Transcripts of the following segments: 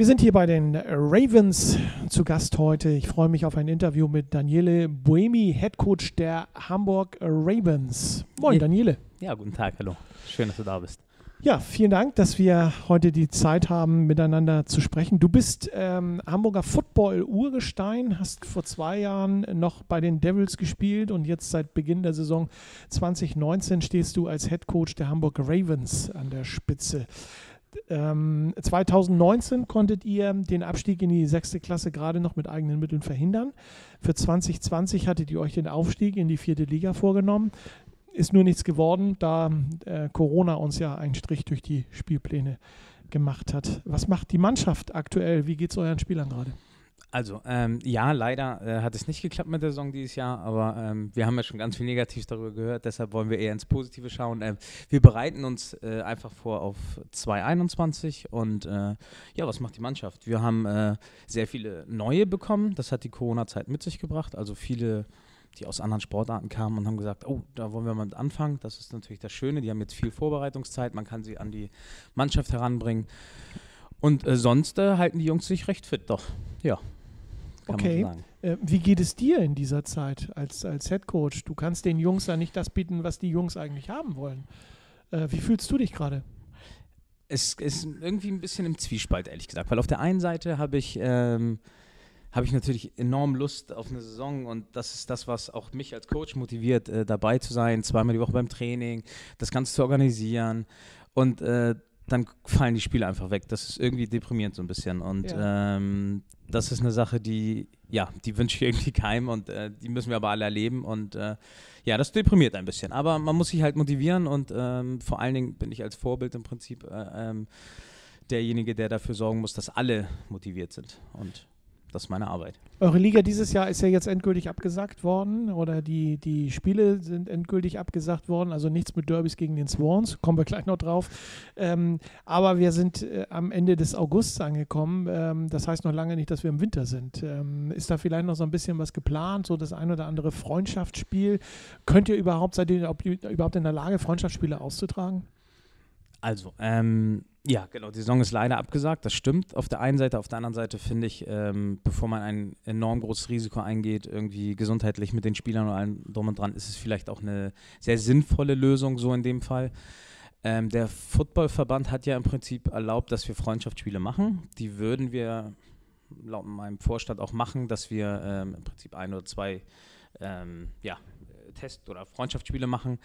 Wir sind hier bei den Ravens zu Gast heute. Ich freue mich auf ein Interview mit Daniele Buemi, Head Coach der Hamburg Ravens. Moin. Daniele. Ja, guten Tag, hallo. Schön, dass du da bist. Ja, vielen Dank, dass wir heute die Zeit haben, miteinander zu sprechen. Du bist ähm, Hamburger Football-Urgestein, hast vor zwei Jahren noch bei den Devils gespielt und jetzt seit Beginn der Saison 2019 stehst du als Head Coach der Hamburg Ravens an der Spitze. Ähm, 2019 konntet ihr den Abstieg in die sechste Klasse gerade noch mit eigenen Mitteln verhindern. Für 2020 hattet ihr euch den Aufstieg in die vierte Liga vorgenommen. Ist nur nichts geworden, da äh, Corona uns ja einen Strich durch die Spielpläne gemacht hat. Was macht die Mannschaft aktuell? Wie geht es euren Spielern gerade? Also, ähm, ja, leider äh, hat es nicht geklappt mit der Saison dieses Jahr, aber ähm, wir haben ja schon ganz viel Negatives darüber gehört, deshalb wollen wir eher ins Positive schauen. Ähm, wir bereiten uns äh, einfach vor auf 2021 und äh, ja, was macht die Mannschaft? Wir haben äh, sehr viele neue bekommen, das hat die Corona-Zeit mit sich gebracht, also viele die aus anderen Sportarten kamen und haben gesagt, oh, da wollen wir mal mit anfangen. Das ist natürlich das Schöne, die haben jetzt viel Vorbereitungszeit, man kann sie an die Mannschaft heranbringen. Und äh, sonst äh, halten die Jungs sich recht fit, doch. Ja. Kann Okay. Man so sagen. Äh, wie geht es dir in dieser Zeit als, als Head Coach? Du kannst den Jungs ja nicht das bieten, was die Jungs eigentlich haben wollen. Äh, wie fühlst du dich gerade? Es ist irgendwie ein bisschen im Zwiespalt, ehrlich gesagt. Weil auf der einen Seite habe ich, ähm, habe ich natürlich enorm Lust auf eine Saison und das ist das, was auch mich als Coach motiviert, äh, dabei zu sein, zweimal die Woche beim Training, das Ganze zu organisieren und äh, dann fallen die Spiele einfach weg. Das ist irgendwie deprimierend so ein bisschen und ähm, das ist eine Sache, die, ja, die wünsche ich irgendwie keinem und äh, die müssen wir aber alle erleben und äh, ja, das deprimiert ein bisschen. Aber man muss sich halt motivieren und ähm, vor allen Dingen bin ich als Vorbild im Prinzip äh, ähm, derjenige, der dafür sorgen muss, dass alle motiviert sind. Und das ist meine Arbeit. Eure Liga dieses Jahr ist ja jetzt endgültig abgesagt worden oder die, die Spiele sind endgültig abgesagt worden. Also nichts mit Derbys gegen den Swans, kommen wir gleich noch drauf. Ähm, aber wir sind äh, am Ende des Augusts angekommen. Ähm, das heißt noch lange nicht, dass wir im Winter sind. Ähm, ist da vielleicht noch so ein bisschen was geplant, so das ein oder andere Freundschaftsspiel? Könnt ihr überhaupt, seid ihr überhaupt in der Lage, Freundschaftsspiele auszutragen? Also, ähm, ja, genau, die Saison ist leider abgesagt, das stimmt. Auf der einen Seite, auf der anderen Seite finde ich, ähm, bevor man ein enorm großes Risiko eingeht, irgendwie gesundheitlich mit den Spielern und allem drum und dran, ist es vielleicht auch eine sehr sinnvolle Lösung, so in dem Fall. Ähm, der Footballverband hat ja im Prinzip erlaubt, dass wir Freundschaftsspiele machen. Die würden wir laut meinem Vorstand auch machen, dass wir ähm, im Prinzip ein oder zwei ähm, ja, Test- oder Freundschaftsspiele machen.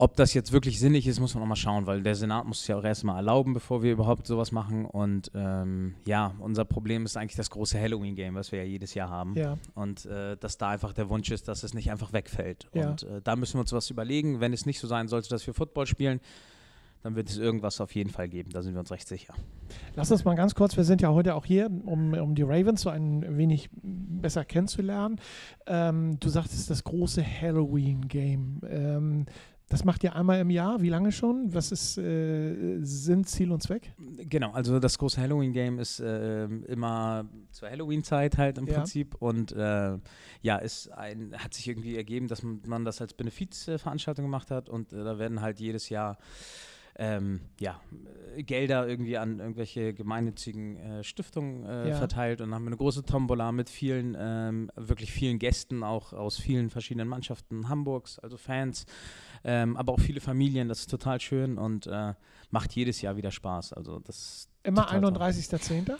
Ob das jetzt wirklich sinnig ist, muss man noch mal schauen, weil der Senat muss es ja auch erstmal erlauben, bevor wir überhaupt sowas machen. Und ähm, ja, unser Problem ist eigentlich das große Halloween-Game, was wir ja jedes Jahr haben. Ja. Und äh, dass da einfach der Wunsch ist, dass es nicht einfach wegfällt. Ja. Und äh, da müssen wir uns was überlegen. Wenn es nicht so sein sollte, dass wir Football spielen, dann wird es irgendwas auf jeden Fall geben. Da sind wir uns recht sicher. Lass uns mal ganz kurz, wir sind ja heute auch hier, um, um die Ravens so ein wenig besser kennenzulernen. Ähm, du sagtest das große Halloween-Game. Ähm, das macht ihr einmal im Jahr. Wie lange schon? Was ist äh, Sinn, Ziel und Zweck? Genau, also das große Halloween-Game ist äh, immer zur Halloween-Zeit halt im Ja. Prinzip und äh, ja, ist ein, hat sich irgendwie ergeben, dass man, das als Benefizveranstaltung gemacht hat und äh, da werden halt jedes Jahr ähm, ja, äh, Gelder irgendwie an irgendwelche gemeinnützigen äh, Stiftungen äh, Ja. verteilt und haben eine große Tombola mit vielen, ähm, wirklich vielen Gästen, auch aus vielen verschiedenen Mannschaften Hamburgs, also Fans, ähm, aber auch viele Familien, das ist total schön und äh, macht jedes Jahr wieder Spaß. Also das Immer Total toll. 31.10.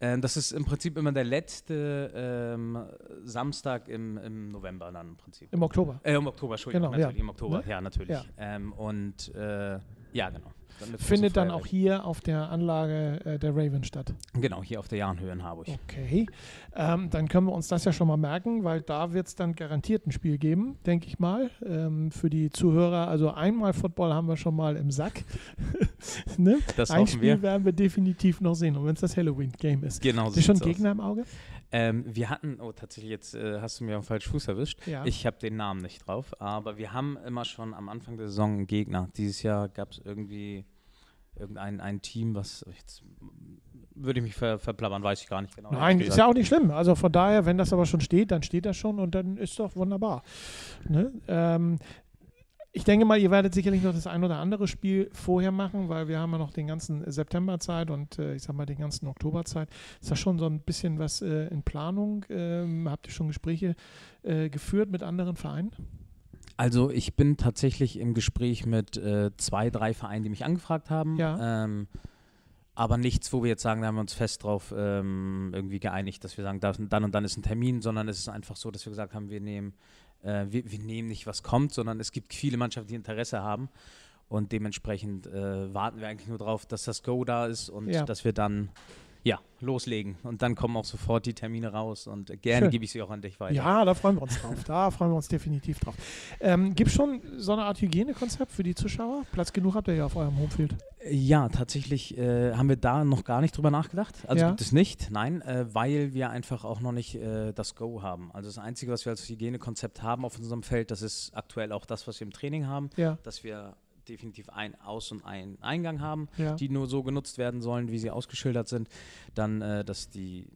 ähm, das ist im Prinzip immer der letzte ähm, Samstag im, im November dann im Prinzip. Im Oktober. Äh, im Oktober, Entschuldigung, Genau, ja. natürlich, im Oktober, Ne? ja, natürlich. Ja. Ähm, und äh, ja, genau. Dann Findet dann auch hier auf der Anlage äh, der Ravens statt. Genau, hier auf der Jahnhöhe in Harburg. Okay, ähm, dann können wir uns das ja schon mal merken, weil da wird es dann garantiert ein Spiel geben, denke ich mal, ähm, für die Zuhörer. Also einmal Football haben wir schon mal im Sack. ne? Das Ein hoffen Spiel wir. werden wir definitiv noch sehen, und wenn es das Halloween-Game ist. Genau, Ist schon sieht's aus. Gegner im Auge? Ähm, wir hatten, oh tatsächlich, jetzt äh, hast du mir auf den falschen Fuß erwischt. Ja. Ich habe den Namen nicht drauf, aber wir haben immer schon am Anfang der Saison einen Gegner. Dieses Jahr gab es irgendwie irgendein ein Team, was jetzt würde ich mich ver, verplappern, weiß ich gar nicht genau. Nein, ist ja auch nicht schlimm. Also von daher, wenn das aber schon steht, dann steht das schon und dann ist doch wunderbar. Ne? Ähm, ich denke mal, ihr werdet sicherlich noch das ein oder andere Spiel vorher machen, weil wir haben ja noch den ganzen September Zeit und äh, ich sag mal den ganzen Oktober Zeit. Ist da schon so ein bisschen was äh, in Planung? Ähm, habt ihr schon Gespräche äh, geführt mit anderen Vereinen? Also ich bin tatsächlich im Gespräch mit äh, zwei, drei Vereinen, die mich angefragt haben. Ja. Ähm, aber nichts, wo wir jetzt sagen, da haben wir uns fest drauf ähm, irgendwie geeinigt, dass wir sagen, dann und dann ist ein Termin, sondern es ist einfach so, dass wir gesagt haben, wir nehmen äh, wir, wir, nehmen nicht, was kommt, sondern es gibt viele Mannschaften, die Interesse haben. Und dementsprechend äh, warten wir eigentlich nur darauf, dass das Go da ist und ja. dass wir dann ja, loslegen. Und dann kommen auch sofort die Termine raus und gerne gebe ich sie auch an dich weiter. Ja, da freuen wir uns drauf. Da freuen wir uns definitiv drauf. Ähm, Gibt es schon so eine Art Hygienekonzept für die Zuschauer? Platz genug habt ihr ja auf eurem Homefield. Ja, tatsächlich äh, haben wir da noch gar nicht drüber nachgedacht. Also Ja. gibt es nicht, nein, äh, weil wir einfach auch noch nicht äh, das Go haben. Also das Einzige, was wir als Hygienekonzept haben auf unserem Feld, das ist aktuell auch das, was wir im Training haben, Ja, dass wir definitiv einen Aus- und einen Eingang haben, ja. die nur so genutzt werden sollen, wie sie ausgeschildert sind. Dann, äh, dass die,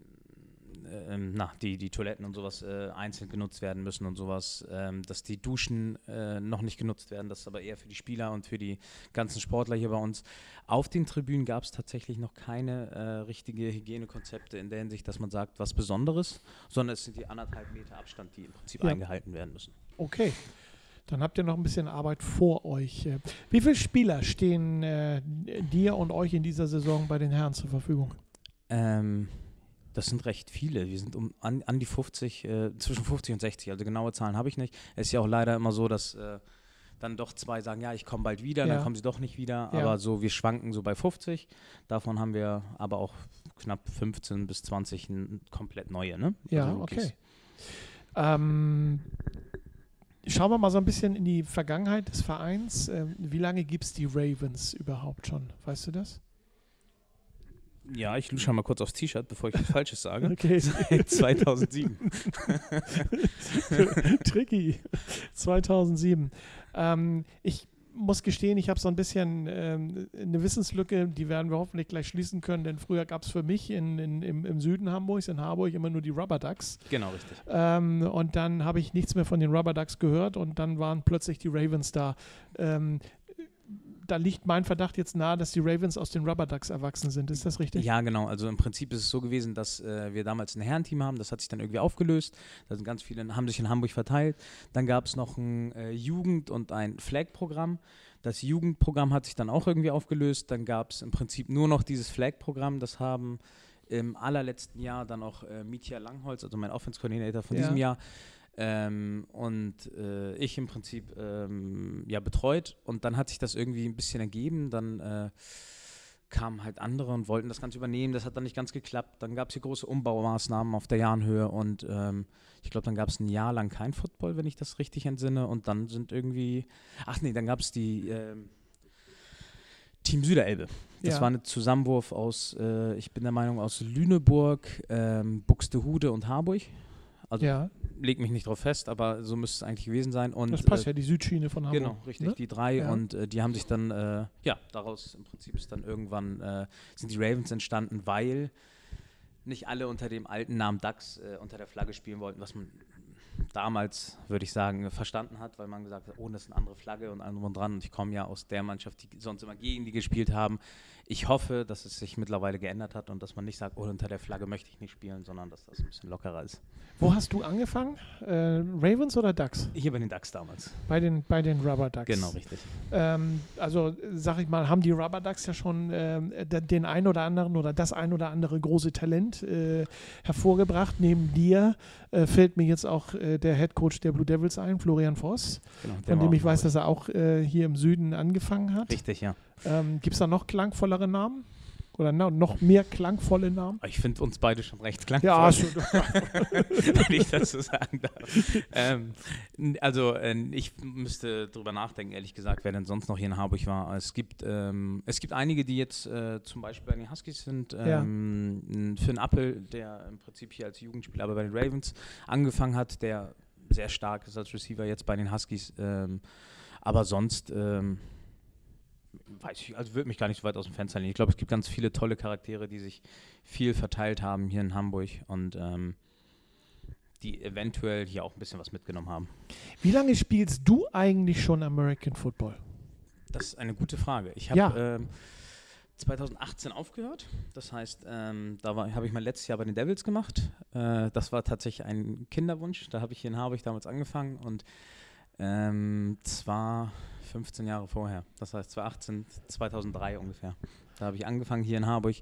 ähm, na, die, die Toiletten und sowas äh, einzeln genutzt werden müssen und sowas, ähm, dass die Duschen äh, noch nicht genutzt werden, das ist aber eher für die Spieler und für die ganzen Sportler hier bei uns. Auf den Tribünen gab es tatsächlich noch keine äh, richtige Hygienekonzepte in der Hinsicht, dass man sagt, was Besonderes, sondern es sind die anderthalb Meter Abstand, die im Prinzip Ja. eingehalten werden müssen. Okay. Dann habt ihr noch ein bisschen Arbeit vor euch. Äh, Wie viele Spieler stehen äh, dir und euch in dieser Saison bei den Herren zur Verfügung? Ähm, das sind recht viele. Wir sind um an, an die 50, äh, zwischen 50 und 60. Also genaue Zahlen habe ich nicht. Es ist ja auch leider immer so, dass äh, dann doch zwei sagen, ja, ich komme bald wieder, Ja. dann kommen sie doch nicht wieder. Ja. Aber so, wir schwanken so bei 50. Davon haben wir aber auch knapp 15 bis 20 n- komplett neue, ne? Ja, Also okay. Ähm, schauen wir mal so ein bisschen in die Vergangenheit des Vereins. Ähm, wie lange gibt es die Ravens überhaupt schon? Weißt du das? Ja, ich lusche mal kurz aufs T-Shirt, bevor ich was Falsches sage. Okay, Seit 2007. tricky. 2007. Ähm, ich muss gestehen, ich habe so ein bisschen ähm, eine Wissenslücke, die werden wir hoffentlich gleich schließen können, denn früher gab es für mich in, in, im, im Süden Hamburgs, in Harburg, immer nur die Rubber Ducks. Genau, richtig. Ähm, und dann habe ich nichts mehr von den Rubber Ducks gehört und dann waren plötzlich die Ravens da. Ähm, da liegt mein Verdacht jetzt nahe, dass die Ravens aus den Rubber Ducks erwachsen sind. Ist das richtig? Ja, genau. Also im Prinzip ist es so gewesen, dass äh, wir damals ein Herrenteam haben. Das hat sich dann irgendwie aufgelöst. Da sind ganz viele, haben sich in Hamburg verteilt. Dann gab es noch ein äh, Jugend- und ein Flag-Programm. Das Jugendprogramm hat sich dann auch irgendwie aufgelöst. Dann gab es im Prinzip nur noch dieses Flag-Programm. Das haben im allerletzten Jahr dann auch äh, Mitya Langholz, also mein Offense-Coordinator von Ja. diesem Jahr, ähm, und äh, ich im Prinzip ähm, ja betreut und dann hat sich das irgendwie ein bisschen ergeben, dann äh, kamen halt andere und wollten das Ganze übernehmen, das hat dann nicht ganz geklappt, dann gab es hier große Umbaumaßnahmen auf der Jahnhöhe und ähm, ich glaube, dann gab es ein Jahr lang kein Football, wenn ich das richtig entsinne und dann sind irgendwie, ach nee, dann gab es die ähm, Team Süderelbe. Das Ja. war ein Zusammenwurf aus, äh, ich bin der Meinung, aus Lüneburg, ähm, Buxtehude und Harburg. Also Ja, leg mich nicht drauf fest, aber so müsste es eigentlich gewesen sein. Und, das passt äh, ja, die Südschiene von Hamburg. Genau, richtig, ne? die drei. Ja. Und äh, die haben sich dann, äh, ja, daraus im Prinzip ist dann irgendwann, äh, sind die Ravens entstanden, weil nicht alle unter dem alten Namen Ducks äh, unter der Flagge spielen wollten, was man damals, würde ich sagen, verstanden hat, weil man gesagt hat, oh, das ist eine andere Flagge und und dran. Und ich komme ja aus der Mannschaft, die sonst immer gegen die gespielt haben. Ich hoffe, dass es sich mittlerweile geändert hat und dass man nicht sagt, oh, unter der Flagge möchte ich nicht spielen, sondern dass das ein bisschen lockerer ist. Wo hast du angefangen? Äh, Ravens oder Ducks? Hier bei den Ducks damals. Bei den, bei den Rubber Ducks. Genau, richtig. Ähm, also sag ich mal, haben die Rubber Ducks ja schon de- den ein oder anderen oder das ein oder andere große Talent äh, hervorgebracht. Neben dir äh, fällt mir jetzt auch äh, der Head Coach der Blue Devils ein, Florian Voss, Genau, von dem ich weiß, dass er auch äh, hier im Süden angefangen hat. Richtig, ja. Ähm, Gibt es da noch klangvollere Namen? Oder noch mehr klangvolle Namen? Ich finde uns beide schon recht klangvoll, Ja, schon. wenn ich das so sagen darf. ähm, also äh, ich müsste drüber nachdenken, ehrlich gesagt, wer denn sonst noch hier in Harburg war. Es gibt, ähm, es gibt einige, die jetzt äh, zum Beispiel bei den Huskies sind. Ja. Ähm, n- Finn Appel, der im Prinzip hier als Jugendspieler aber bei den Ravens angefangen hat, der sehr stark ist als Receiver jetzt bei den Huskies. Ähm, aber sonst ähm, weiß ich, also würde mich gar nicht so weit aus dem Fenster lehnen. Ich glaube, es gibt ganz viele tolle Charaktere, die sich viel verteilt haben hier in Hamburg und ähm, die eventuell hier auch ein bisschen was mitgenommen haben. Wie lange spielst du eigentlich schon American Football? Das ist eine gute Frage. Ich habe Ja. ähm, 2018 aufgehört. Das heißt, ähm, da habe ich mein letztes Jahr bei den Devils gemacht. Äh, das war tatsächlich ein Kinderwunsch. Da habe ich hier in Harburg damals angefangen und ähm, zwar 15 Jahre vorher. Das heißt 2018, 2003 ungefähr. Da habe ich angefangen hier in Harburg.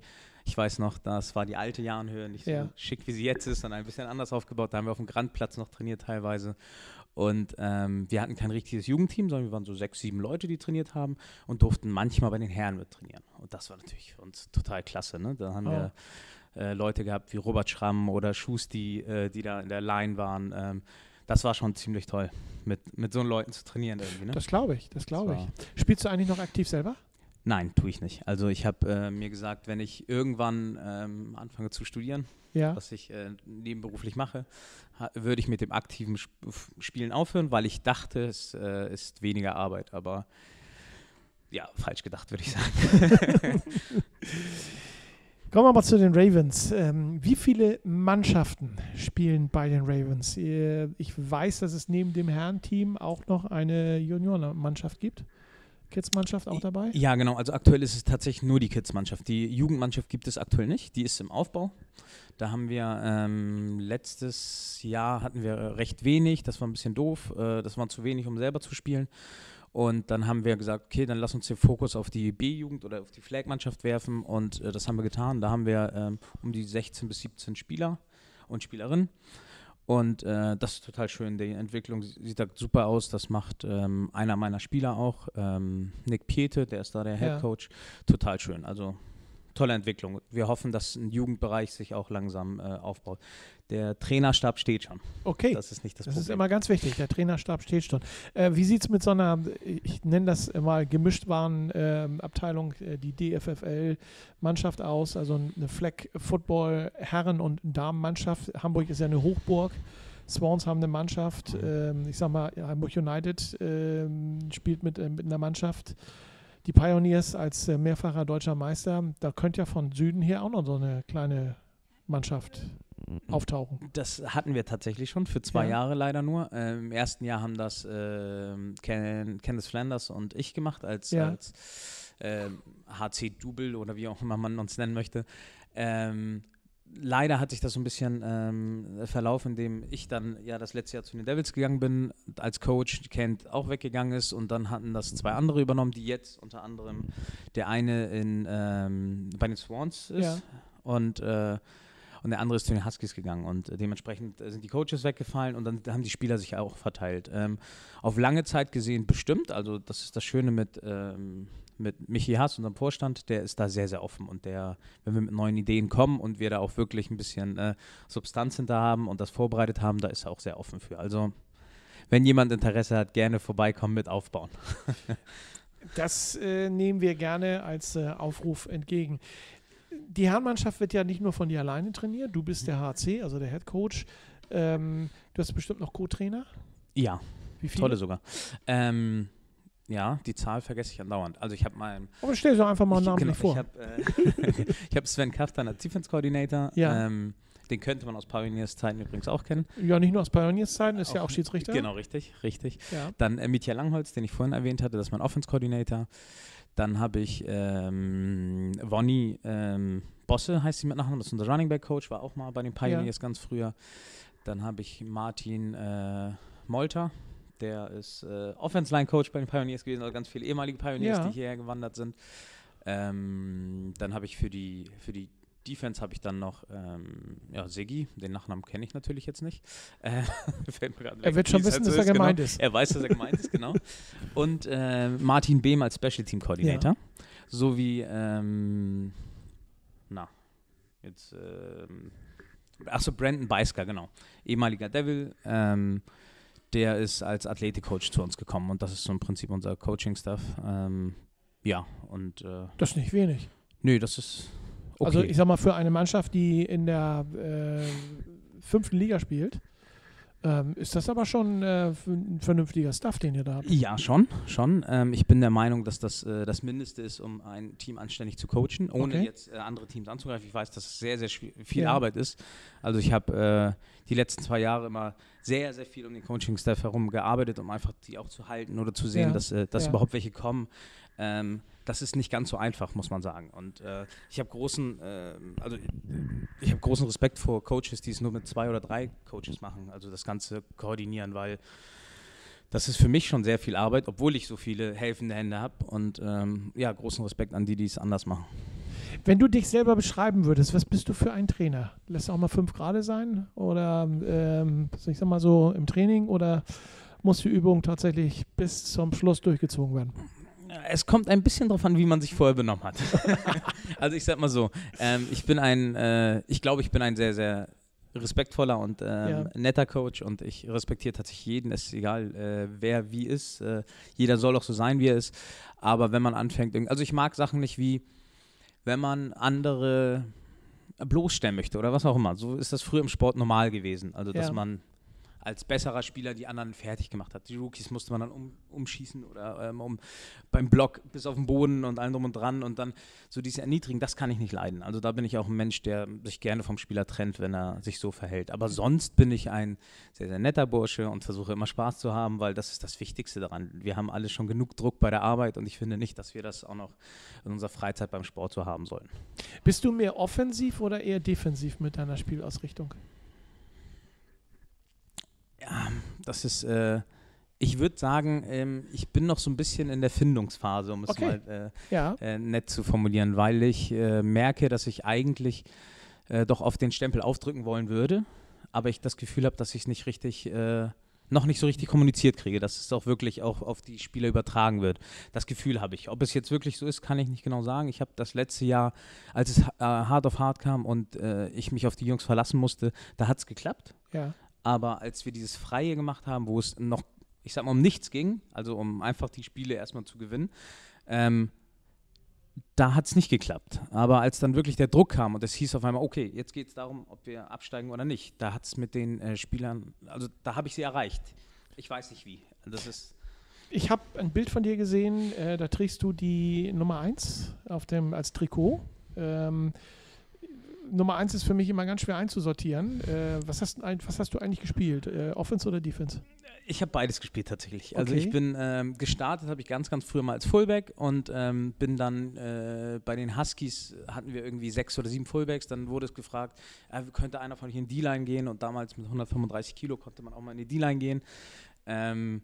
Ich weiß noch, das war die alte Jahnhöhe, nicht so Ja. schick wie sie jetzt ist, sondern ein bisschen anders aufgebaut. Da haben wir auf dem Grandplatz noch trainiert teilweise. Und ähm, wir hatten kein richtiges Jugendteam, sondern wir waren so sechs, sieben Leute, die trainiert haben und durften manchmal bei den Herren mit trainieren. Und das war natürlich für uns total klasse. Ne? Da haben Oh. wir äh, Leute gehabt wie Robert Schramm oder Schusti, äh, die da in der Line waren. Ähm, das war schon ziemlich toll, mit, mit so Leuten zu trainieren irgendwie. Ne? Das glaube ich, das glaube ich. Spielst du eigentlich noch aktiv selber? Nein, tue ich nicht. Also ich habe äh, mir gesagt, wenn ich irgendwann ähm, anfange zu studieren, Ja. was ich äh, nebenberuflich mache, würde ich mit dem aktiven Sp Spielen aufhören, weil ich dachte, es äh, ist weniger Arbeit. Aber ja, falsch gedacht, würde ich sagen. Kommen wir mal zu den Ravens. Ähm, wie viele Mannschaften spielen bei den Ravens? Ich weiß, dass es neben dem Herrenteam auch noch eine Juniorenmannschaft gibt. Kids-Mannschaft auch dabei? Ja, genau. Also aktuell ist es tatsächlich nur die Kids-Mannschaft. Die Jugendmannschaft gibt es aktuell nicht. Die ist im Aufbau. Da haben wir ähm, letztes Jahr hatten wir recht wenig. Das war ein bisschen doof. Äh, das war zu wenig, um selber zu spielen. Und dann haben wir gesagt, okay, dann lass uns den Fokus auf die B-Jugend oder auf die Flag-Mannschaft werfen. Und äh, das haben wir getan. Da haben wir ähm, um die 16 bis 17 Spieler und Spielerinnen. Und äh, das ist total schön. Die Entwicklung sie- sieht da super aus. Das macht ähm, einer meiner Spieler auch, ähm, Nick Piete, der ist da der Ja. Head Coach. Total schön. Also tolle Entwicklung. Wir hoffen, dass ein Jugendbereich sich auch langsam äh, aufbaut. Der Trainerstab steht schon. Okay. Das ist nicht das, Das ist Problem. immer ganz wichtig. Der Trainerstab steht schon. Äh, wie sieht es mit so einer, ich nenne das mal Gemischtwaren ähm, Abteilung, äh, die DFFL-Mannschaft aus? Also eine Flag Football Herren- und Damenmannschaft. Hamburg ist ja eine Hochburg. Swans haben eine Mannschaft. Ähm, ich sag mal, Hamburg United ähm, spielt mit, äh, mit einer Mannschaft. Die Pioneers als äh, mehrfacher deutscher Meister. Da könnte ja von Süden her auch noch so eine kleine Mannschaft auftauchen. Das hatten wir tatsächlich schon, für zwei Ja. Jahre leider nur. Ähm, Im ersten Jahr haben das ähm, Ken, Kenneth Flanders und ich gemacht als, Ja. als ähm, HC-Double oder wie auch immer man uns nennen möchte. Ähm, leider hat sich das so ein bisschen ähm, verlaufen, indem ich dann ja das letzte Jahr zu den Devils gegangen bin, als Coach Kent auch weggegangen ist und dann hatten das zwei andere übernommen, die jetzt unter anderem der eine in, ähm, bei den Swans ist Ja. und äh, und der andere ist zu den Huskies gegangen und dementsprechend sind die Coaches weggefallen und dann haben die Spieler sich auch verteilt. Ähm, auf lange Zeit gesehen bestimmt, also das ist das Schöne mit, ähm, mit Michi Haas, unserem Vorstand, der ist da sehr, sehr offen und der, wenn wir mit neuen Ideen kommen und wir da auch wirklich ein bisschen äh, Substanz hinter haben und das vorbereitet haben, da ist er auch sehr offen für. Also wenn jemand Interesse hat, gerne vorbeikommen mit aufbauen. Das äh, nehmen wir gerne als äh, Aufruf entgegen. Die Herrenmannschaft wird ja nicht nur von dir alleine trainiert. Du bist der HC, also der Head Coach. Ähm, du hast bestimmt noch Co-Trainer. Ja, Wie viele? tolle sogar. Ähm, ja, die Zahl vergesse ich andauernd. Also ich habe mal Aber stell dir doch einfach mal einen ich, Namen genau, vor. Ich habe äh, hab Sven Kaftan als Defense Coordinator. Ja. Ähm, den könnte man aus Pioneers Zeiten übrigens auch kennen. ja, nicht nur aus Pioneers-Zeiten, ist ja Auch- auch Schiedsrichter. Genau, richtig, richtig. Ja. Dann äh, Mitya Langholz, den ich vorhin erwähnt hatte, das ist mein Offense Coordinator. Dann habe ich ähm, Vonnie ähm, Bosse, heißt sie mit Nachnamen, das ist unser Running Back Coach, war auch mal bei den Pioneers ganz früher. Dann habe ich Martin äh, Molter, der ist äh, Offense Line Coach bei den Pioneers gewesen, also ganz viele ehemalige Pioneers, Ja. die hierher gewandert sind. Ähm, dann habe ich für die, für die Defense habe ich dann noch ähm, ja, Siggi, den Nachnamen kenne ich natürlich jetzt nicht. Äh, Er wird schon wissen, halt dass er ist, gemeint genau. ist. Er weiß, dass er gemeint ist, genau. Und äh, Martin Behm als Special Team Coordinator. Sowie, ähm, na, jetzt, ähm, achso, Brandon Beisker, genau. Ehemaliger Devil. Ähm, der ist als Athletik-Coach zu uns gekommen und das ist so im Prinzip unser Coaching-Stuff. Ähm, ja, und äh, Das ist nicht wenig. nö, das ist okay. Also ich sag mal, für eine Mannschaft, die in der äh, fünften Liga spielt, Ähm, ist das aber schon äh, ein vernünftiger Stuff, den ihr da habt? Ja, schon, schon. Ähm, ich bin der Meinung, dass das äh, das Mindeste ist, um ein Team anständig zu coachen, ohne Okay. jetzt äh, andere Teams anzugreifen. Ich weiß, dass es sehr, sehr viel Ja. Arbeit ist. Also ich habe äh, die letzten zwei Jahre immer sehr, sehr viel um den Coaching-Staff herum gearbeitet, um einfach die auch zu halten oder zu sehen, Ja. dass, äh, dass Ja. überhaupt welche kommen. Ähm, das ist nicht ganz so einfach, muss man sagen. Und äh, ich habe großen, äh, also ich habe großen Respekt vor Coaches, die es nur mit zwei oder drei Coaches machen, also das Ganze koordinieren, weil das ist für mich schon sehr viel Arbeit, obwohl ich so viele helfende Hände habe. Und ähm, ja, großen Respekt an die, die es anders machen. Wenn du dich selber beschreiben würdest, was bist du für ein Trainer? Lässt auch mal fünf Grade sein? Oder ähm, ich sag mal so im Training? Oder muss die Übung tatsächlich bis zum Schluss durchgezogen werden? Es kommt ein bisschen darauf an, wie man sich vorher benommen hat. also ich sag mal so, ähm, ich bin ein, äh, ich glaube, ich bin ein sehr, sehr respektvoller und ähm, Ja. netter Coach und ich respektiere tatsächlich jeden, es ist egal, äh, wer wie ist. Äh, jeder soll auch so sein, wie er ist. Aber wenn man anfängt, also ich mag Sachen nicht wie, wenn man andere bloßstellen möchte oder was auch immer. So ist das früher im Sport normal gewesen. Also dass Ja. man als besserer Spieler die anderen fertig gemacht hat. Die Rookies musste man dann um, umschießen oder ähm, um, beim Block bis auf den Boden und allem drum und dran und dann so diese Erniedrigen, das kann ich nicht leiden. Also da bin ich auch ein Mensch, der sich gerne vom Spieler trennt, wenn er sich so verhält. Aber sonst bin ich ein sehr, sehr netter Bursche und versuche immer Spaß zu haben, weil das ist das Wichtigste daran. Wir haben alle schon genug Druck bei der Arbeit und ich finde nicht, dass wir das auch noch in unserer Freizeit beim Sport so haben sollen. Bist du mehr offensiv oder eher defensiv mit deiner Spielausrichtung? Ja, das ist, äh, ich würde sagen, ähm, ich bin noch so ein bisschen in der Findungsphase, um es Okay. mal Ja. äh, äh, nett zu formulieren, weil ich äh, merke, dass ich eigentlich äh, doch auf den Stempel aufdrücken wollen würde, aber ich das Gefühl habe, dass ich es nicht richtig, äh, noch nicht so richtig kommuniziert kriege, dass es auch wirklich auch auf die Spieler übertragen wird. Das Gefühl habe ich. Ob es jetzt wirklich so ist, kann ich nicht genau sagen. Ich habe das letzte Jahr, als es äh, hart auf hart kam und äh, ich mich auf die Jungs verlassen musste, da hat es geklappt. Ja. Aber als wir dieses Freie gemacht haben, wo es noch, ich sag mal, um nichts ging, also um einfach die Spiele erstmal zu gewinnen, ähm, da hat es nicht geklappt. Aber als dann wirklich der Druck kam und es hieß auf einmal, okay, jetzt geht es darum, ob wir absteigen oder nicht, da hat es mit den äh, Spielern, also da habe ich sie erreicht. Ich weiß nicht wie. Das ist. Ich habe ein Bild von dir gesehen, äh, da trägst du die Nummer 1 auf dem, als Trikot. Ähm, Nummer 1 ist für mich immer ganz schwer einzusortieren. Äh, was, hast, was hast du eigentlich gespielt? Äh, Offense oder Defense? Ich habe beides gespielt tatsächlich. Also Okay. ich bin ähm, gestartet, habe ich ganz, ganz früher mal als Fullback und ähm, bin dann äh, bei den Huskies hatten wir irgendwie sechs oder sieben Fullbacks. Dann wurde es gefragt, äh, könnte einer von euch in die D-Line gehen und damals mit 135 Kilo konnte man auch mal in die D-Line gehen. Ähm,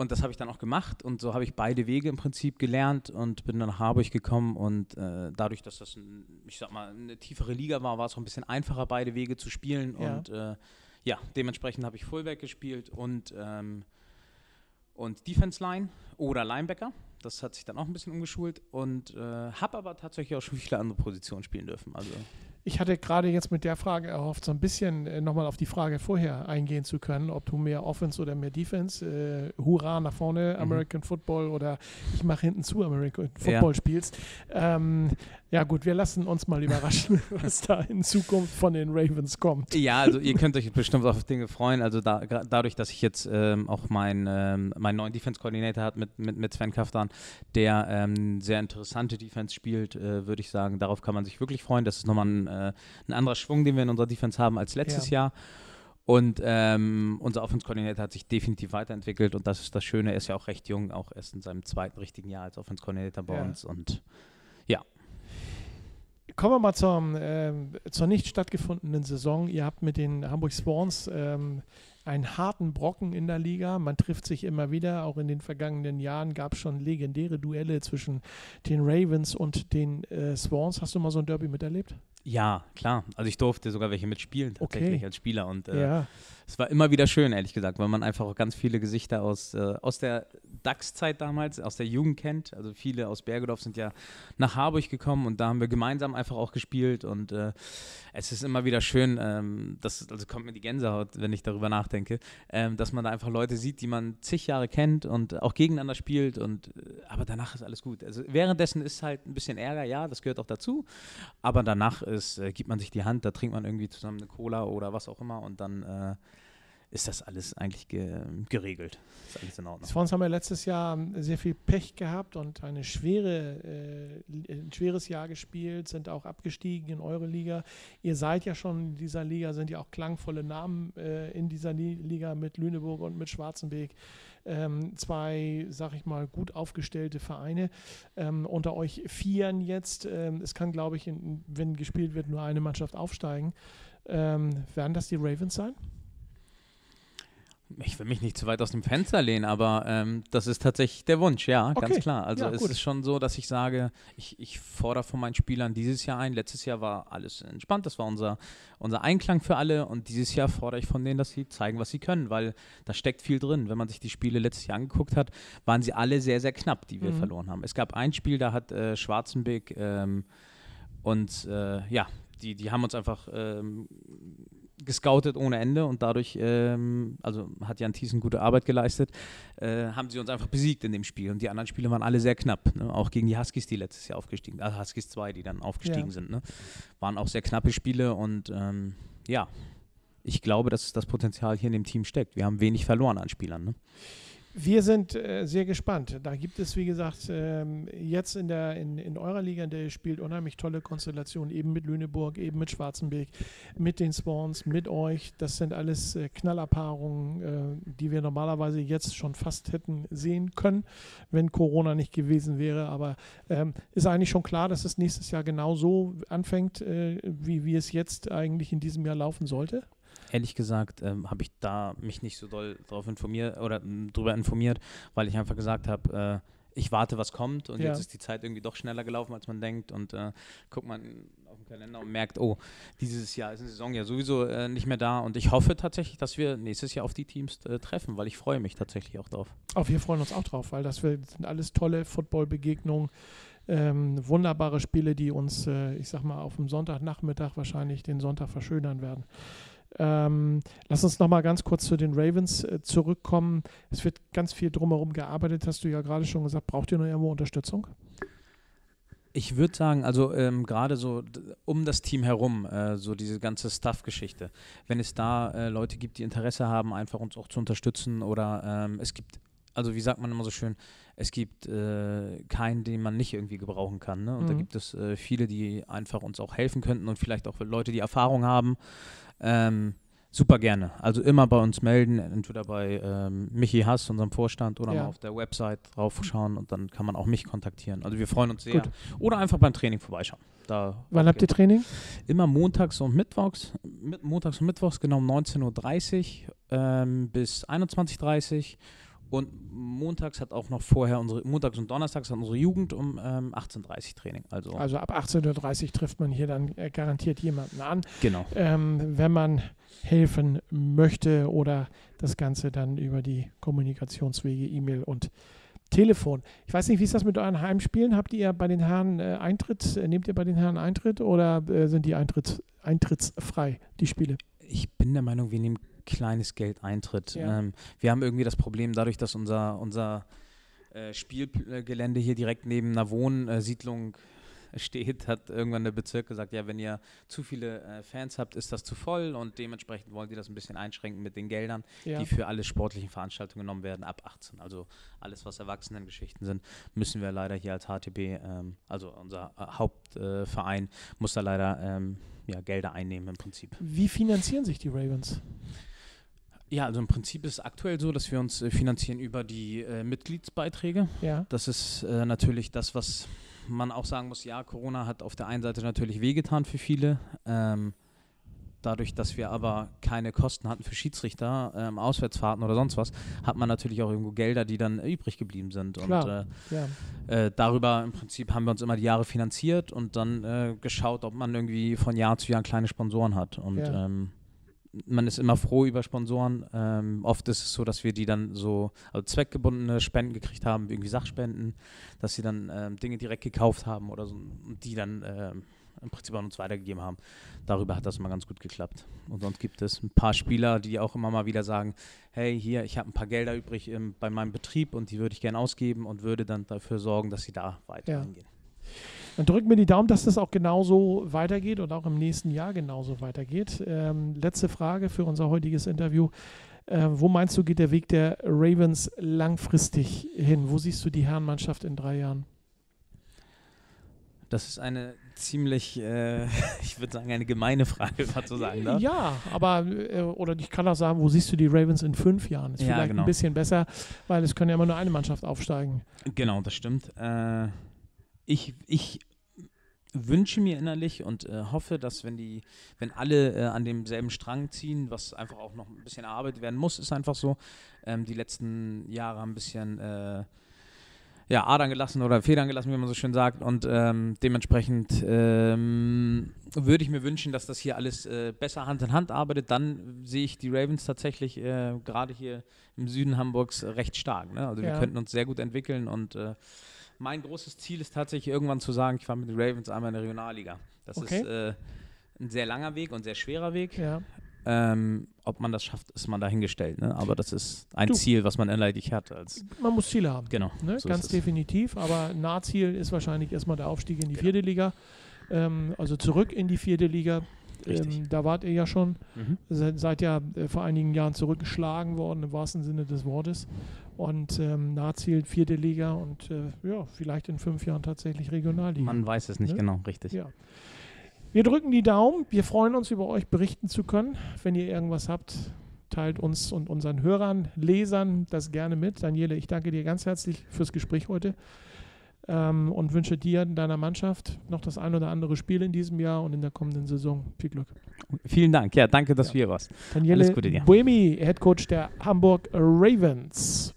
und das habe ich dann auch gemacht und so habe ich beide Wege im Prinzip gelernt und bin dann nach Harburg gekommen und äh, dadurch, dass das, ein, ich sag mal, eine tiefere Liga war, war es auch ein bisschen einfacher, beide Wege zu spielen Ja. und äh, ja, dementsprechend habe ich Fullback gespielt und, ähm, und Defense Line oder Linebacker. Das hat sich dann auch ein bisschen umgeschult und äh, habe aber tatsächlich auch schon viele andere Positionen spielen dürfen. Also Ich hatte gerade jetzt mit der Frage erhofft, so ein bisschen äh, nochmal auf die Frage vorher eingehen zu können, ob du mehr Offense oder mehr Defense, äh, Hurra nach vorne, Mhm. American Football oder ich mache hinten zu American Football spielst. Ähm, ja gut, wir lassen uns mal überraschen, was da in Zukunft von den Ravens kommt. Ja, also ihr könnt euch bestimmt auf Dinge freuen. Also da, dadurch, dass ich jetzt ähm, auch meinen ähm, meinen neuen Defense-Koordinator hat mit, mit, mit Sven Kaftan, der ähm, sehr interessante Defense spielt, äh, würde ich sagen, darauf kann man sich wirklich freuen. Das ist nochmal ein, äh, ein anderer Schwung, den wir in unserer Defense haben als letztes Jahr. Und ähm, unser Offense-Koordinator hat sich definitiv weiterentwickelt und das ist das Schöne, er ist ja auch recht jung, auch erst in seinem zweiten richtigen Jahr als Offense-Koordinator bei Ja. uns. Und Kommen wir mal zum, ähm, zur nicht stattgefundenen Saison. Ihr habt mit den Hamburg Swans ähm, einen harten Brocken in der Liga. Man trifft sich immer wieder. Auch in den vergangenen Jahren gab es schon legendäre Duelle zwischen den Ravens und den äh, Swans. Hast du mal so ein Derby miterlebt? ja, klar. Also ich durfte sogar welche mitspielen tatsächlich Okay. als Spieler und äh, ja. Es war immer wieder schön, ehrlich gesagt, weil man einfach auch ganz viele Gesichter aus, äh, aus der DAX-Zeit damals, aus der Jugend kennt. Also viele aus Bergedorf sind ja nach Harburg gekommen und da haben wir gemeinsam einfach auch gespielt und äh, es ist immer wieder schön, ähm, das also kommt mir die Gänsehaut, wenn ich darüber nachdenke, ähm, dass man da einfach Leute sieht, die man zig Jahre kennt und auch gegeneinander spielt und äh, aber danach ist alles gut. Also währenddessen ist halt ein bisschen Ärger, ja, das gehört auch dazu, aber danach ist, äh, gibt man sich die Hand, da trinkt man irgendwie zusammen eine Cola oder was auch immer und dann äh, ist das alles eigentlich ge geregelt. Ist alles in Ordnung. Swans haben ja letztes Jahr sehr viel Pech gehabt und eine schwere, äh, ein schweres Jahr gespielt, sind auch abgestiegen in eure Liga. Ihr seid ja schon in dieser Liga, sind ja auch klangvolle Namen äh, in dieser Liga mit Lüneburg und mit Schwarzenberg. Ähm, zwei, sag ich mal, gut aufgestellte Vereine. Ähm, unter euch vieren jetzt. Ähm, es kann, glaube ich, in, wenn gespielt wird, nur eine Mannschaft aufsteigen. Ähm, werden das die Ravens sein? Ich will mich nicht zu weit aus dem Fenster lehnen, aber ähm, das ist tatsächlich der Wunsch, ja, okay. ganz klar. Also ja, es ist schon so, dass ich sage, ich, ich fordere von meinen Spielern dieses Jahr ein. Letztes Jahr war alles entspannt, das war unser, unser Einklang für alle und dieses Jahr fordere ich von denen, dass sie zeigen, was sie können, weil da steckt viel drin. Wenn man sich die Spiele letztes Jahr angeguckt hat, waren sie alle sehr, sehr knapp, die wir mhm. verloren haben. Es gab ein Spiel, da hat äh, Schwarzenbeck ähm, und äh, ja, die, die haben uns einfach ähm, gescoutet ohne Ende und dadurch, ähm, also hat Jan Thiesen gute Arbeit geleistet, äh, haben sie uns einfach besiegt in dem Spiel. Und die anderen Spiele waren alle sehr knapp. Ne? Auch gegen die Huskies, die letztes Jahr aufgestiegen sind, also Huskies 2, die dann aufgestiegen ja. sind, ne? waren auch sehr knappe Spiele und ähm, ja, ich glaube, dass das Potenzial hier in dem Team steckt. Wir haben wenig verloren an Spielern. Ne? Wir sind äh, sehr gespannt. Da gibt es, wie gesagt, ähm, jetzt in, der, in, in eurer Liga, in der ihr spielt, unheimlich tolle Konstellationen, eben mit Lüneburg, eben mit Schwarzenberg, mit den Swans, mit euch. Das sind alles äh, Knallerpaarungen, äh, die wir normalerweise jetzt schon fast hätten sehen können, wenn Corona nicht gewesen wäre. Aber ähm, ist eigentlich schon klar, dass es nächstes Jahr genau so anfängt, äh, wie, wie es jetzt eigentlich in diesem Jahr laufen sollte? Ehrlich gesagt ähm, habe ich da mich nicht so doll darauf informiert oder darüber informiert, weil ich einfach gesagt habe, äh, ich warte, was kommt und ja. jetzt ist die Zeit irgendwie doch schneller gelaufen, als man denkt und äh, guckt man auf den Kalender und merkt, oh, dieses Jahr ist eine Saison ja sowieso äh, nicht mehr da und ich hoffe tatsächlich, dass wir nächstes Jahr auf die Teams äh, treffen, weil ich freue mich tatsächlich auch drauf. Auch wir freuen uns auch drauf, weil das sind alles tolle Football-Begegnungen. Ähm, wunderbare Spiele, die uns, äh, ich sag mal, auf dem Sonntagnachmittag wahrscheinlich den Sonntag verschönern werden. Ähm, lass uns noch mal ganz kurz zu den Ravens äh, zurückkommen. Es wird ganz viel drumherum gearbeitet, hast du ja gerade schon gesagt. Braucht ihr noch irgendwo Unterstützung? Ich würde sagen, also ähm, gerade so um das Team herum, äh, so diese ganze Stuff-Geschichte. Wenn es da äh, Leute gibt, die Interesse haben, einfach uns auch zu unterstützen oder ähm, es gibt, also wie sagt man immer so schön, es gibt äh, keinen, den man nicht irgendwie gebrauchen kann. Ne? Und mhm. da gibt es äh, viele, die einfach uns auch helfen könnten und vielleicht auch Leute, die Erfahrung haben. Ähm, super gerne. Also immer bei uns melden, entweder bei ähm, Michi Hass, unserem Vorstand, oder ja. mal auf der Website draufschauen und dann kann man auch mich kontaktieren. Also wir freuen uns sehr. Gut. Oder einfach beim Training vorbeischauen. Da Wann habt ihr Training? Immer montags und mittwochs. Mit, montags und mittwochs genau um 19.30 Uhr ähm, bis 21.30 Uhr. Und montags hat auch noch vorher unsere, montags und donnerstags hat unsere Jugend um ähm, 18.30 Uhr Training. Also, also ab 18.30 Uhr trifft man hier dann äh, garantiert jemanden an. Genau. Ähm, wenn man helfen möchte oder das Ganze dann über die Kommunikationswege, E-Mail und Telefon. Ich weiß nicht, wie ist das mit euren Heimspielen? Habt ihr bei den Herren äh, Eintritt? Äh, nehmt ihr bei den Herren Eintritt oder äh, sind die Eintritts, eintrittsfrei, die Spiele? Ich bin der Meinung, wir nehmen kleines Geld Eintritt. Ja. Ähm, wir haben irgendwie das Problem, dadurch, dass unser, unser äh, Spielgelände hier direkt neben einer Wohnsiedlung steht, hat irgendwann der Bezirk gesagt, ja, wenn ihr zu viele äh, Fans habt, ist das zu voll und dementsprechend wollen die das ein bisschen einschränken mit den Geldern, ja. die für alle sportlichen Veranstaltungen genommen werden ab 18. Also alles, was Erwachsenengeschichten sind, müssen wir leider hier als HTB, ähm, also unser äh, Hauptverein, äh, muss da leider ähm, ja, Gelder einnehmen im Prinzip. Wie finanzieren sich die Ravens? Ja, also im Prinzip ist es aktuell so, dass wir uns äh, finanzieren über die äh, Mitgliedsbeiträge. Ja. Das ist äh, natürlich das, was man auch sagen muss, ja, Corona hat auf der einen Seite natürlich wehgetan für viele. Ähm, dadurch, dass wir aber keine Kosten hatten für Schiedsrichter, ähm, Auswärtsfahrten oder sonst was, hat man natürlich auch irgendwo Gelder, die dann übrig geblieben sind. Klar, und äh, ja. äh, darüber im Prinzip haben wir uns immer die Jahre finanziert und dann äh, geschaut, ob man irgendwie von Jahr zu Jahr kleine Sponsoren hat. Und ja. ähm, man ist immer froh über Sponsoren. Ähm, oft ist es so, dass wir die dann so also zweckgebundene Spenden gekriegt haben, irgendwie Sachspenden, dass sie dann ähm, Dinge direkt gekauft haben oder so und die dann ähm, im Prinzip an uns weitergegeben haben. Darüber hat das immer ganz gut geklappt. Und sonst gibt es ein paar Spieler, die auch immer mal wieder sagen, hey, hier, ich habe ein paar Gelder übrig im, bei meinem Betrieb und die würde ich gerne ausgeben und würde dann dafür sorgen, dass sie da weiter ja. hingehen. Dann drücken wir die Daumen, dass das auch genauso weitergeht und auch im nächsten Jahr genauso weitergeht. Ähm, letzte Frage für unser heutiges Interview. Äh, wo meinst du, geht der Weg der Ravens langfristig hin? Wo siehst du die Herrenmannschaft in drei Jahren? Das ist eine ziemlich, äh, ich würde sagen, eine gemeine Frage, man so sagen darf. Ja, aber, äh, oder ich kann auch sagen, wo siehst du die Ravens in fünf Jahren? Ist Ja, vielleicht genau. ein bisschen besser, weil es können ja immer nur eine Mannschaft aufsteigen. Genau, das stimmt. Äh, ich, ich wünsche mir innerlich und äh, hoffe, dass wenn die, wenn alle äh, an demselben Strang ziehen, was einfach auch noch ein bisschen erarbeitet werden muss, ist einfach so. Ähm, die letzten Jahre haben ein bisschen äh, ja, Adern gelassen oder Federn gelassen, wie man so schön sagt. Und ähm, dementsprechend ähm, würde ich mir wünschen, dass das hier alles äh, besser Hand in Hand arbeitet. Dann sehe ich die Ravens tatsächlich äh, gerade hier im Süden Hamburgs recht stark. Ne? Also wir Ja. könnten uns sehr gut entwickeln und äh, mein großes Ziel ist tatsächlich irgendwann zu sagen, ich fahre mit den Ravens einmal in der Regionalliga. Das Okay. ist äh, ein sehr langer Weg und sehr schwerer Weg. Ja. Ähm, ob man das schafft, ist man dahingestellt. Ne? Aber das ist ein Du. Ziel, was man innerlich hat. Man muss Ziele haben. genau. Ne? so Ganz definitiv. Aber Nahziel ist wahrscheinlich erstmal der Aufstieg in die vierte Liga. Ähm, also zurück in die vierte Liga. Ähm, da wart ihr ja schon. Mhm. Seid, seid ja äh, vor einigen Jahren zurückgeschlagen worden, im wahrsten Sinne des Wortes. Und ähm, Nahziel vierte Liga und äh, ja, vielleicht in fünf Jahren tatsächlich Regionalliga. Man weiß es nicht Ne? genau, richtig. Ja. Wir drücken die Daumen. Wir freuen uns, über euch berichten zu können. Wenn ihr irgendwas habt, teilt uns und unseren Hörern, Lesern das gerne mit. Daniele, ich danke dir ganz herzlich fürs Gespräch heute ähm, und wünsche dir und deiner Mannschaft noch das ein oder andere Spiel in diesem Jahr und in der kommenden Saison. Viel Glück. Vielen Dank. Ja, danke, dass Ja. du hier warst. Daniele Alles Gute dir. Buemi, Head Coach der Hamburg Ravens.